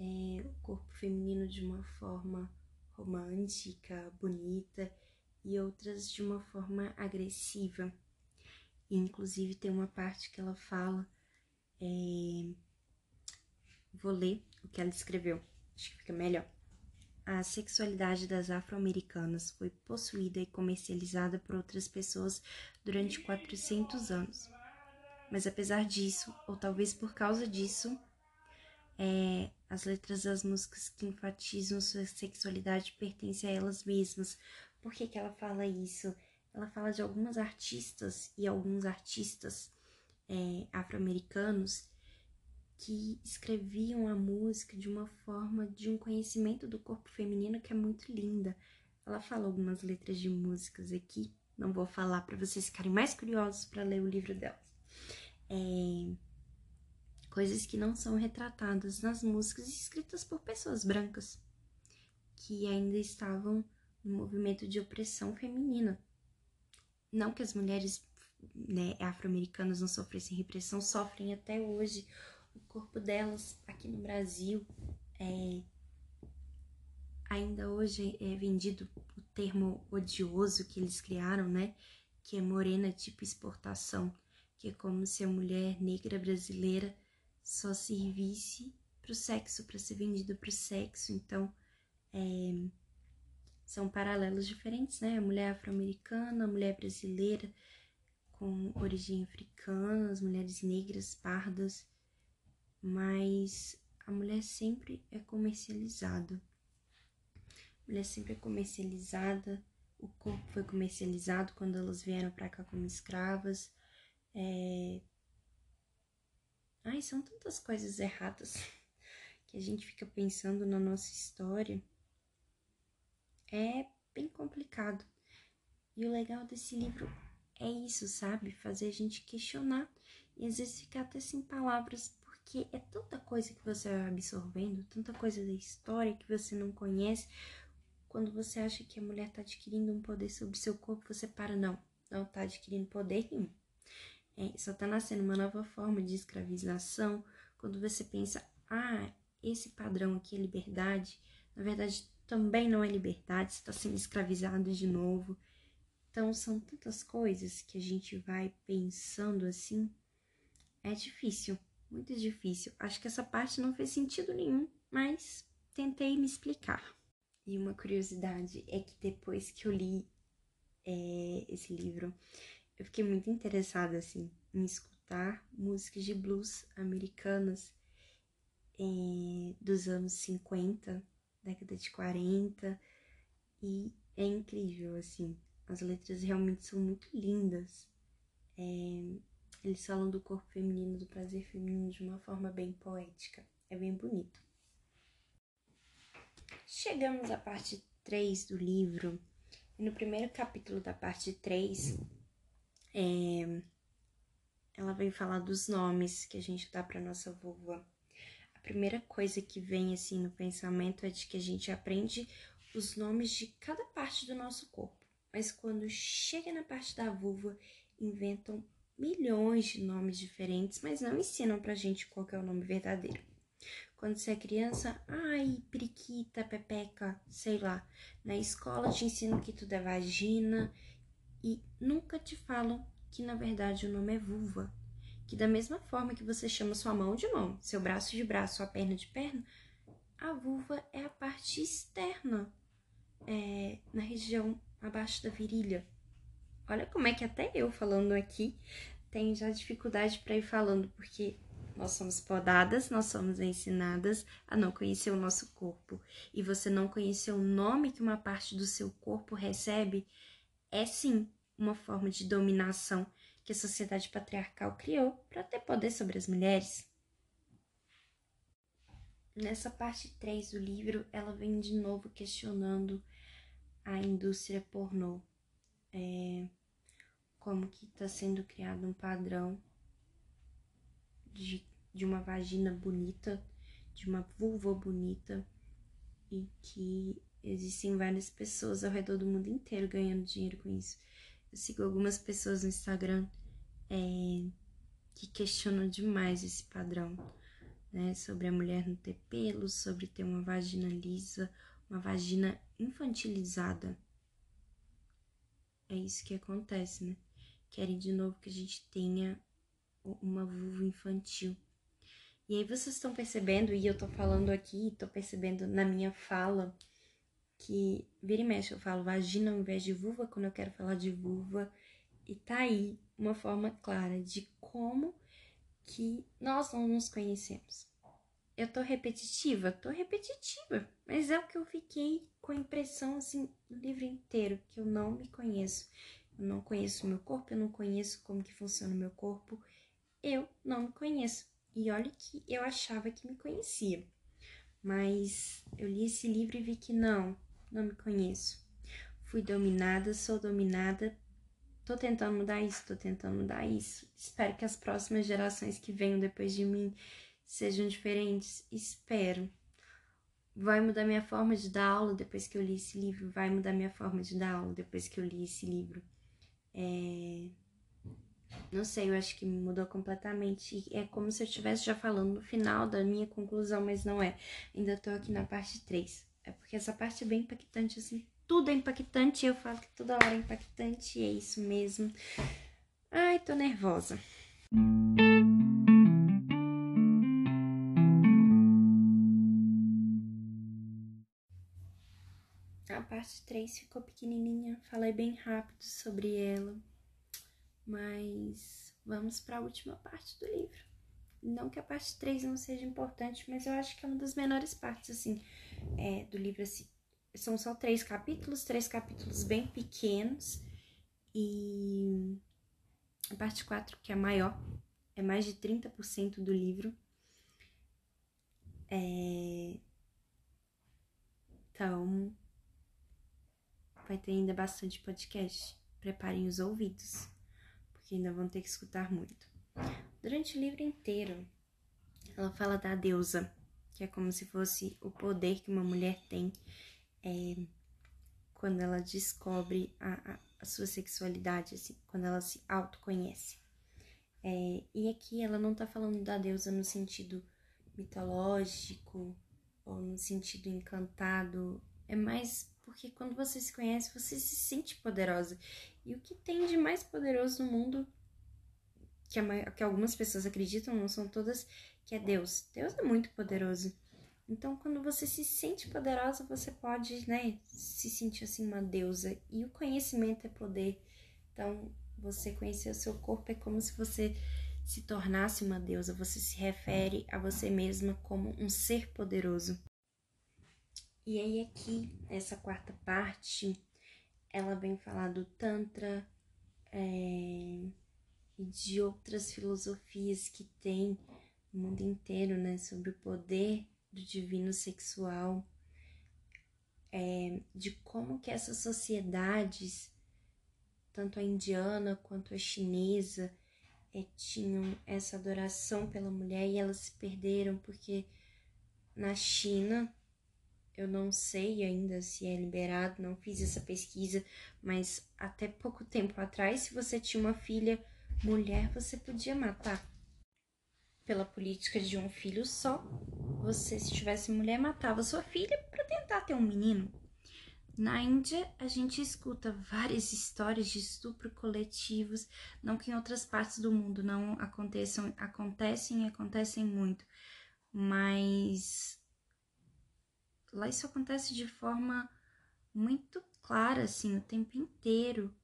é, o corpo feminino de uma forma romântica, bonita, e outras de uma forma agressiva. E, inclusive tem uma parte que ela fala, é... vou ler o que ela escreveu, acho que fica melhor a sexualidade das afro-americanas foi possuída e comercializada por outras pessoas durante 400 anos. Mas apesar disso, ou talvez por causa disso, é, as letras das músicas que enfatizam sua sexualidade pertencem a elas mesmas. Por que, que ela fala isso? Ela fala de algumas artistas e alguns artistas é, afro-americanos que escreviam a música de uma forma de um conhecimento do corpo feminino que é muito linda. Ela fala algumas letras de músicas aqui, não vou falar para vocês ficarem mais curiosos para ler o livro delas. É... Coisas que não são retratadas nas músicas escritas por pessoas brancas que ainda estavam no movimento de opressão feminina. Não que as mulheres né, afro-americanas não sofressem repressão, sofrem até hoje o corpo delas aqui no Brasil é ainda hoje é vendido o termo odioso que eles criaram, né? Que é morena tipo exportação, que é como se a mulher negra brasileira só servisse para o sexo, para ser vendida para o sexo. Então, é, são paralelos diferentes, né? A mulher afro-americana, a mulher brasileira com origem africana, as mulheres negras, pardas mas a mulher sempre é comercializada. A mulher sempre é comercializada, o corpo foi comercializado quando elas vieram para cá como escravas. É... Ai, são tantas coisas erradas que a gente fica pensando na nossa história. É bem complicado. E o legal desse livro é isso, sabe? Fazer a gente questionar e às vezes ficar até sem palavras, porque é tanta coisa que você vai absorvendo, tanta coisa da história que você não conhece. Quando você acha que a mulher está adquirindo um poder sobre seu corpo, você para, não, não está adquirindo poder nenhum. É, só está nascendo uma nova forma de escravização. Quando você pensa, ah, esse padrão aqui é liberdade, na verdade também não é liberdade, você está sendo escravizado de novo. Então são tantas coisas que a gente vai pensando assim. É difícil, muito difícil. Acho que essa parte não fez sentido nenhum, mas tentei me explicar. E uma curiosidade é que depois que eu li é, esse livro, eu fiquei muito interessada assim em escutar músicas de blues americanas é, dos anos 50, década de 40, e é incrível assim. As letras realmente são muito lindas. É, eles falam do corpo feminino, do prazer feminino de uma forma bem poética. É bem bonito. Chegamos à parte 3 do livro. E no primeiro capítulo da parte 3, é, ela vem falar dos nomes que a gente dá para nossa vulva. A primeira coisa que vem assim no pensamento é de que a gente aprende os nomes de cada parte do nosso corpo. Mas quando chega na parte da vulva, inventam milhões de nomes diferentes, mas não ensinam pra gente qual é o nome verdadeiro. Quando você é criança, ai, periquita, pepeca, sei lá. Na escola te ensinam que tudo é vagina e nunca te falam que na verdade o nome é vulva. Que da mesma forma que você chama sua mão de mão, seu braço de braço, sua perna de perna, a vulva é a parte externa, é, na região abaixo da virilha. Olha como é que até eu falando aqui tenho já dificuldade para ir falando, porque nós somos podadas, nós somos ensinadas a não conhecer o nosso corpo. E você não conhecer o nome que uma parte do seu corpo recebe é sim uma forma de dominação que a sociedade patriarcal criou para ter poder sobre as mulheres. Nessa parte 3 do livro, ela vem de novo questionando a indústria pornô. É, como que está sendo criado um padrão de, de uma vagina bonita, de uma vulva bonita, e que existem várias pessoas ao redor do mundo inteiro ganhando dinheiro com isso. Eu sigo algumas pessoas no Instagram é, que questionam demais esse padrão, né? Sobre a mulher não ter pelo, sobre ter uma vagina lisa, uma vagina infantilizada. É isso que acontece, né? Querem de novo que a gente tenha uma vulva infantil. E aí vocês estão percebendo, e eu tô falando aqui, tô percebendo na minha fala, que vira e mexe eu falo vagina ao invés de vulva quando eu quero falar de vulva. E tá aí uma forma clara de como que nós não nos conhecemos. Eu tô repetitiva? Tô repetitiva, mas é o que eu fiquei com a impressão assim no livro inteiro, que eu não me conheço. Eu não conheço o meu corpo, eu não conheço como que funciona o meu corpo, eu não me conheço. E olha que eu achava que me conhecia. Mas eu li esse livro e vi que não, não me conheço. Fui dominada, sou dominada. Tô tentando mudar isso, tô tentando mudar isso. Espero que as próximas gerações que venham depois de mim sejam diferentes. Espero. Vai mudar minha forma de dar aula depois que eu li esse livro. Vai mudar minha forma de dar aula depois que eu li esse livro. É não sei, eu acho que mudou completamente. É como se eu estivesse já falando no final da minha conclusão, mas não é. Ainda tô aqui na parte 3. É porque essa parte é bem impactante, assim. Tudo é impactante. Eu falo que toda hora é impactante. E é isso mesmo. Ai, tô nervosa. A parte 3 ficou pequenininha. Falei bem rápido sobre ela. Mas vamos para a última parte do livro. Não que a parte 3 não seja importante, mas eu acho que é uma das menores partes, assim, é, do livro, assim. São só três capítulos, três capítulos bem pequenos. E a parte 4, que é maior, é mais de 30% do livro. É... Então, vai ter ainda bastante podcast. preparem os ouvidos, porque ainda vão ter que escutar muito. Durante o livro inteiro, ela fala da deusa, que é como se fosse o poder que uma mulher tem é, quando ela descobre a, a, sua sexualidade, assim, quando ela se autoconhece. É, e aqui ela não tá falando da deusa no sentido mitológico ou no sentido encantado, é mais porque quando você se conhece, você se sente poderosa. E o que tem de mais poderoso no mundo, que, a, que algumas pessoas acreditam, não são todas, que é Deus. Deus é muito poderoso. Então, quando você se sente poderosa, você pode, né, se sentir assim uma deusa. E o conhecimento é poder. Então, você conhecer o seu corpo é como se você se tornasse uma deusa. Você se refere a você mesma como um ser poderoso. E aí aqui, essa quarta parte, ela vem falar do Tantra é, e de outras filosofias que tem no mundo inteiro, né? Sobre o poder do divino sexual, é, de como que essas sociedades, tanto a indiana quanto a chinesa, é, tinham essa adoração pela mulher e elas se perderam porque na China eu não sei ainda se é liberado, não fiz essa pesquisa, mas até pouco tempo atrás, se você tinha uma filha mulher, você podia matar. Pela política de um filho só, você, se tivesse mulher, matava sua filha para tentar ter um menino. Na Índia, a gente escuta várias histórias de estupro coletivos, não que em outras partes do mundo não aconteçam, acontecem e acontecem muito, mas Lá isso acontece de forma muito clara, assim, o tempo inteiro.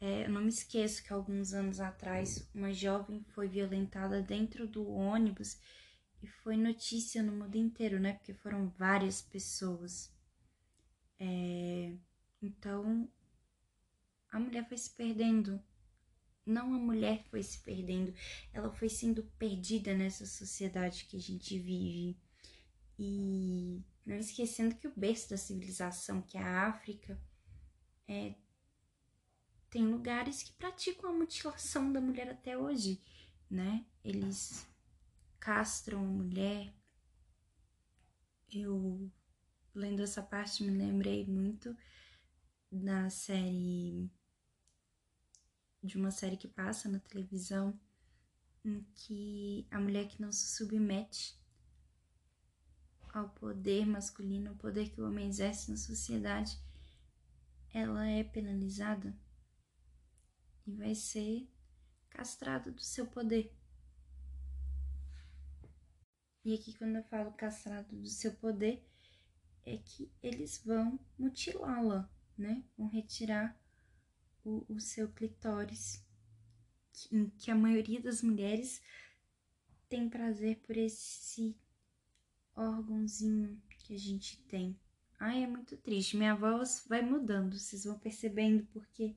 É, eu não me esqueço que alguns anos atrás uma jovem foi violentada dentro do ônibus e foi notícia no mundo inteiro, né? Porque foram várias pessoas. É, então a mulher foi se perdendo. Não a mulher foi se perdendo, ela foi sendo perdida nessa sociedade que a gente vive. E não esquecendo que o berço da civilização, que é a África, é, tem lugares que praticam a mutilação da mulher até hoje, né? Eles castram a mulher. Eu, lendo essa parte, me lembrei muito da série. de uma série que passa na televisão, em que a mulher que não se submete ao poder masculino, o poder que o homem exerce na sociedade, ela é penalizada e vai ser castrada do seu poder. E aqui, quando eu falo castrado do seu poder, é que eles vão mutilá-la, né? Vão retirar o, o seu clitóris, que, que a maioria das mulheres tem prazer por esse órgãozinho que a gente tem. Ai, é muito triste. Minha voz vai mudando, vocês vão percebendo, porque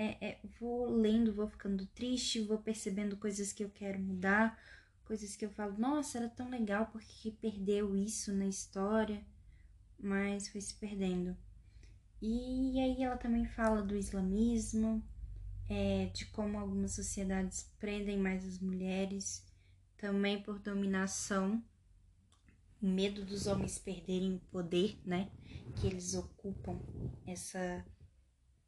é, é, vou lendo, vou ficando triste, vou percebendo coisas que eu quero mudar, coisas que eu falo, nossa, era tão legal, porque perdeu isso na história, mas foi se perdendo. E aí ela também fala do islamismo, é, de como algumas sociedades prendem mais as mulheres, também por dominação o medo dos homens perderem o poder, né? Que eles ocupam essa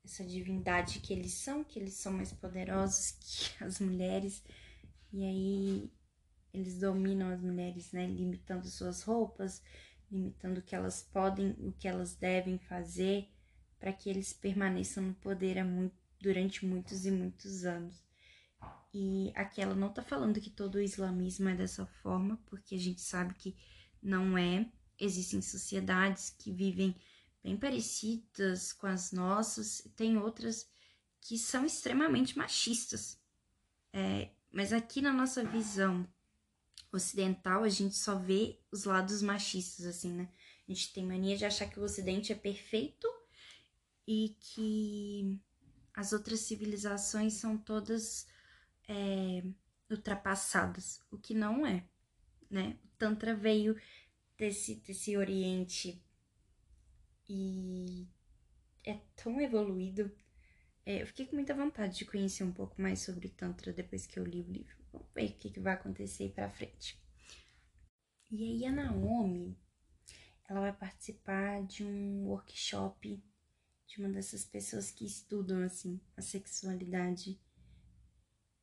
essa divindade que eles são, que eles são mais poderosos que as mulheres. E aí eles dominam as mulheres, né, limitando suas roupas, limitando o que elas podem, o que elas devem fazer para que eles permaneçam no poder durante muitos e muitos anos. E aqui ela não está falando que todo o islamismo é dessa forma, porque a gente sabe que não é. Existem sociedades que vivem bem parecidas com as nossas, tem outras que são extremamente machistas. É, mas aqui na nossa visão ocidental, a gente só vê os lados machistas, assim, né? A gente tem mania de achar que o ocidente é perfeito e que as outras civilizações são todas é, ultrapassadas, o que não é né? O Tantra veio desse, desse Oriente e é tão evoluído É, eu fiquei com muita vontade de conhecer um pouco mais sobre o Tantra depois que eu li o livro. Vamos ver o que, que vai acontecer pra frente. E aí a Naomi, ela vai participar de um workshop de uma dessas pessoas que estudam assim a sexualidade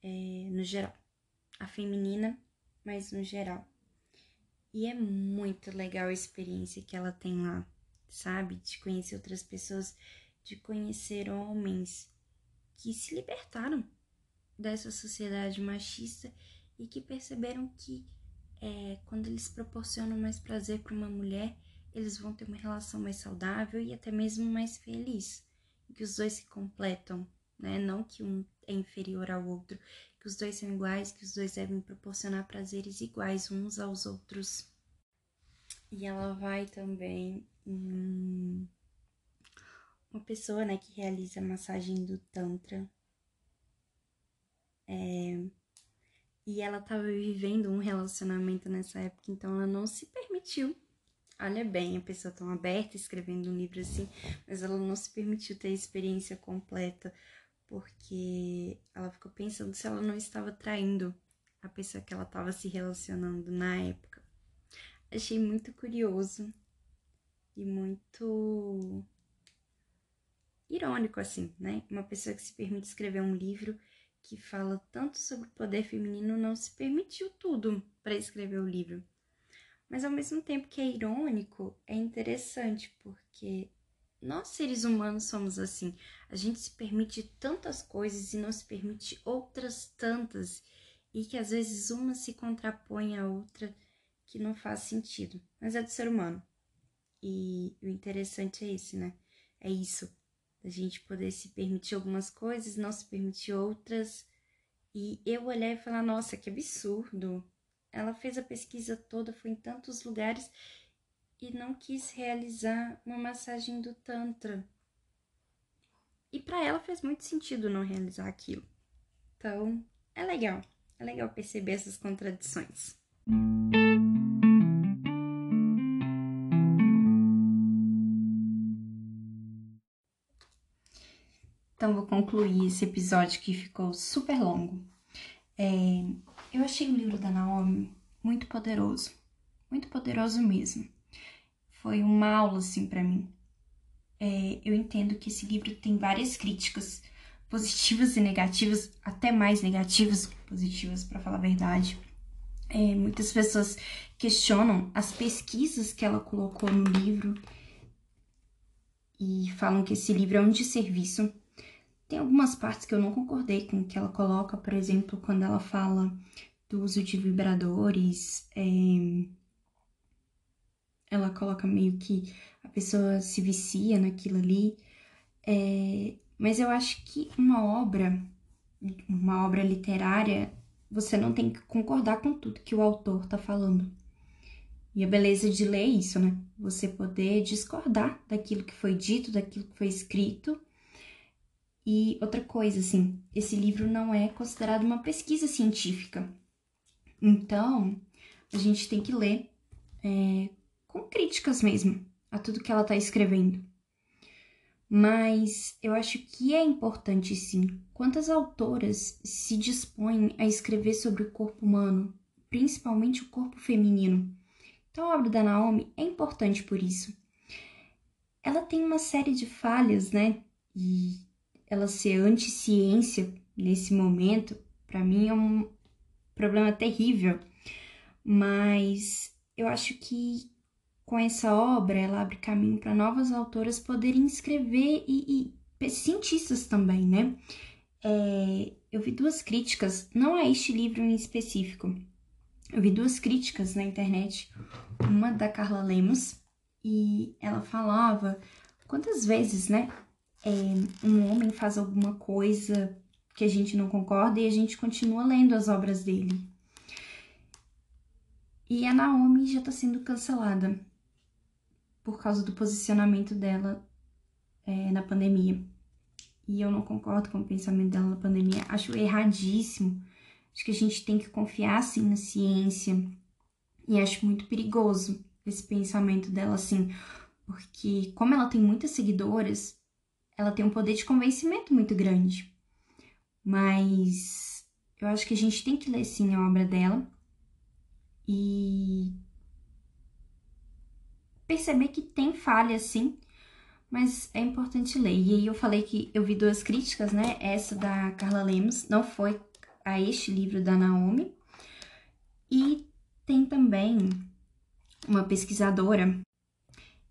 é, no geral, a feminina, mas no geral. E é muito legal a experiência que ela tem lá, sabe? De conhecer outras pessoas, de conhecer homens que se libertaram dessa sociedade machista e que perceberam que é, quando eles proporcionam mais prazer para uma mulher, eles vão ter uma relação mais saudável e até mesmo mais feliz. Que os dois se completam, né? Não que um é inferior ao outro, que os dois são iguais, que os dois devem proporcionar prazeres iguais uns aos outros. E ela vai também uma pessoa, né, que realiza a massagem do tantra. É, e ela estava vivendo um relacionamento nessa época, então ela não se permitiu olha bem, a pessoa tão aberta escrevendo um livro assim, mas ela não se permitiu ter a experiência completa, porque ela ficou pensando se ela não estava traindo a pessoa que ela estava se relacionando na época. Achei muito curioso e muito irônico assim, né? Uma pessoa que se permite escrever um livro que fala tanto sobre o poder feminino não se permitiu tudo para escrever o livro. Mas ao mesmo tempo que é irônico, é interessante, porque nós seres humanos somos assim. A gente se permite tantas coisas e não se permite outras tantas, e que às vezes uma se contrapõe à outra que não faz sentido. Mas é do ser humano. E o interessante é esse, né? É isso. A gente poder se permitir algumas coisas, não se permitir outras. E eu olhar e falar, nossa, que absurdo. Ela fez a pesquisa toda, foi em tantos lugares e não quis realizar uma massagem do Tantra. E para ela fez muito sentido não realizar aquilo. Então, é legal. É legal perceber essas contradições. Então, vou concluir esse episódio que ficou super longo. É, eu achei o livro da Naomi muito poderoso, muito poderoso mesmo. Foi uma aula assim para mim. É, eu entendo que esse livro tem várias críticas, positivas e negativas, até mais negativas que positivas, para falar a verdade. É, muitas pessoas questionam as pesquisas que ela colocou no livro e falam que esse livro é um desserviço tem algumas partes que eu não concordei com que ela coloca, por exemplo, quando ela fala do uso de vibradores, é... ela coloca meio que a pessoa se vicia naquilo ali. É... Mas eu acho que uma obra, uma obra literária, você não tem que concordar com tudo que o autor tá falando. E a beleza de ler é isso, né? Você poder discordar daquilo que foi dito, daquilo que foi escrito e outra coisa, assim, esse livro não é considerado uma pesquisa científica. Então, a gente tem que ler é, com críticas mesmo a tudo que ela está escrevendo. Mas eu acho que é importante sim. Quantas autoras se dispõem a escrever sobre o corpo humano, principalmente o corpo feminino? Então a obra da Naomi é importante por isso. Ela tem uma série de falhas, né? E ela ser anti-ciência nesse momento, para mim é um problema terrível. Mas eu acho que com essa obra ela abre caminho para novas autoras poderem escrever e, e cientistas também, né? É, eu vi duas críticas, não a este livro em específico. Eu vi duas críticas na internet, uma da Carla Lemos, e ela falava quantas vezes, né, é, um homem faz alguma coisa que a gente não concorda e a gente continua lendo as obras dele. E a Naomi já está sendo cancelada por causa do posicionamento dela é, na pandemia. E eu não concordo com o pensamento dela na pandemia. Acho erradíssimo. Acho que a gente tem que confiar sim na ciência. E acho muito perigoso esse pensamento dela assim, porque como ela tem muitas seguidoras, ela tem um poder de convencimento muito grande. Mas eu acho que a gente tem que ler sim a obra dela e perceber que tem falha sim, mas é importante ler. E aí eu falei que eu vi duas críticas, né? Essa da Carla Lemos, não foi a este livro da Naomi. E tem também uma pesquisadora,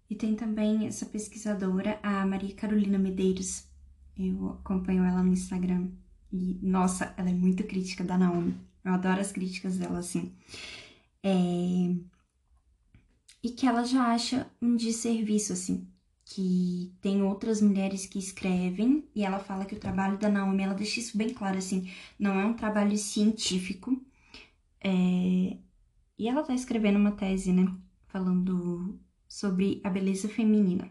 e tem também essa pesquisadora, a Maria Carolina Medeiros. Eu acompanho ela no Instagram. E, nossa, ela é muito crítica da Naomi. Eu adoro as críticas dela, assim. É... E que ela já acha um desserviço, assim que tem outras mulheres que escrevem e ela fala que o trabalho da Naomi, ela deixa isso bem claro, assim, não é um trabalho científico. É... E ela tá escrevendo uma tese, né, falando sobre a beleza feminina.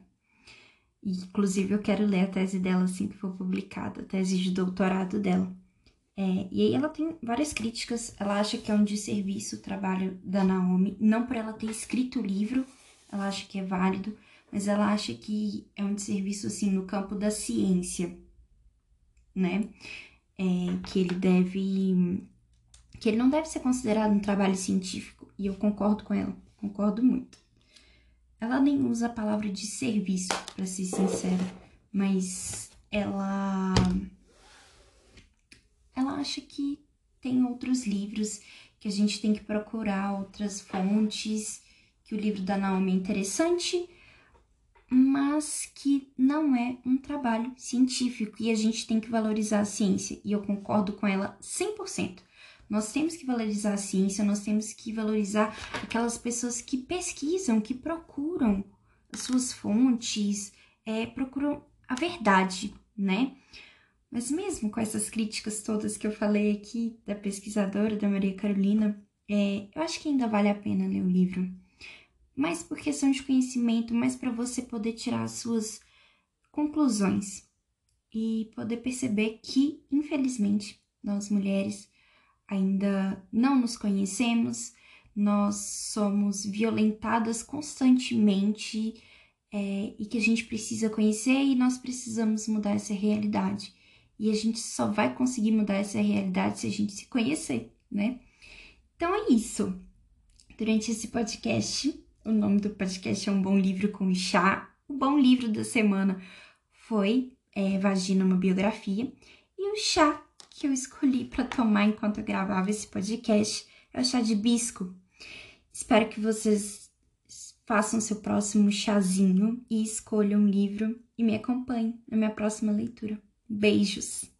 E, inclusive, eu quero ler a tese dela assim que for publicada, a tese de doutorado dela. É, e aí ela tem várias críticas, ela acha que é um desserviço o trabalho da Naomi, não por ela ter escrito o livro, ela acha que é válido, mas ela acha que é um desserviço, assim, no campo da ciência, né? É, que ele deve. que ele não deve ser considerado um trabalho científico. E eu concordo com ela, concordo muito. Ela nem usa a palavra de serviço, para ser sincera, mas ela. Ela acha que tem outros livros, que a gente tem que procurar outras fontes, que o livro da Naomi é interessante, mas que não é um trabalho científico e a gente tem que valorizar a ciência. E eu concordo com ela 100%. Nós temos que valorizar a ciência, nós temos que valorizar aquelas pessoas que pesquisam, que procuram as suas fontes, é, procuram a verdade, né? Mas mesmo com essas críticas todas que eu falei aqui da pesquisadora, da Maria Carolina, é, eu acho que ainda vale a pena ler o livro mais por questão de conhecimento, mais para você poder tirar as suas conclusões e poder perceber que, infelizmente, nós mulheres ainda não nos conhecemos, nós somos violentadas constantemente é, e que a gente precisa conhecer e nós precisamos mudar essa realidade. E a gente só vai conseguir mudar essa realidade se a gente se conhecer, né? Então é isso. Durante esse podcast, o nome do podcast é Um Bom Livro com Chá. O bom livro da semana foi é, Vagina, uma biografia. E o chá que eu escolhi para tomar enquanto eu gravava esse podcast é o chá de bisco. Espero que vocês façam seu próximo chazinho e escolham um livro e me acompanhem na minha próxima leitura. Beijos!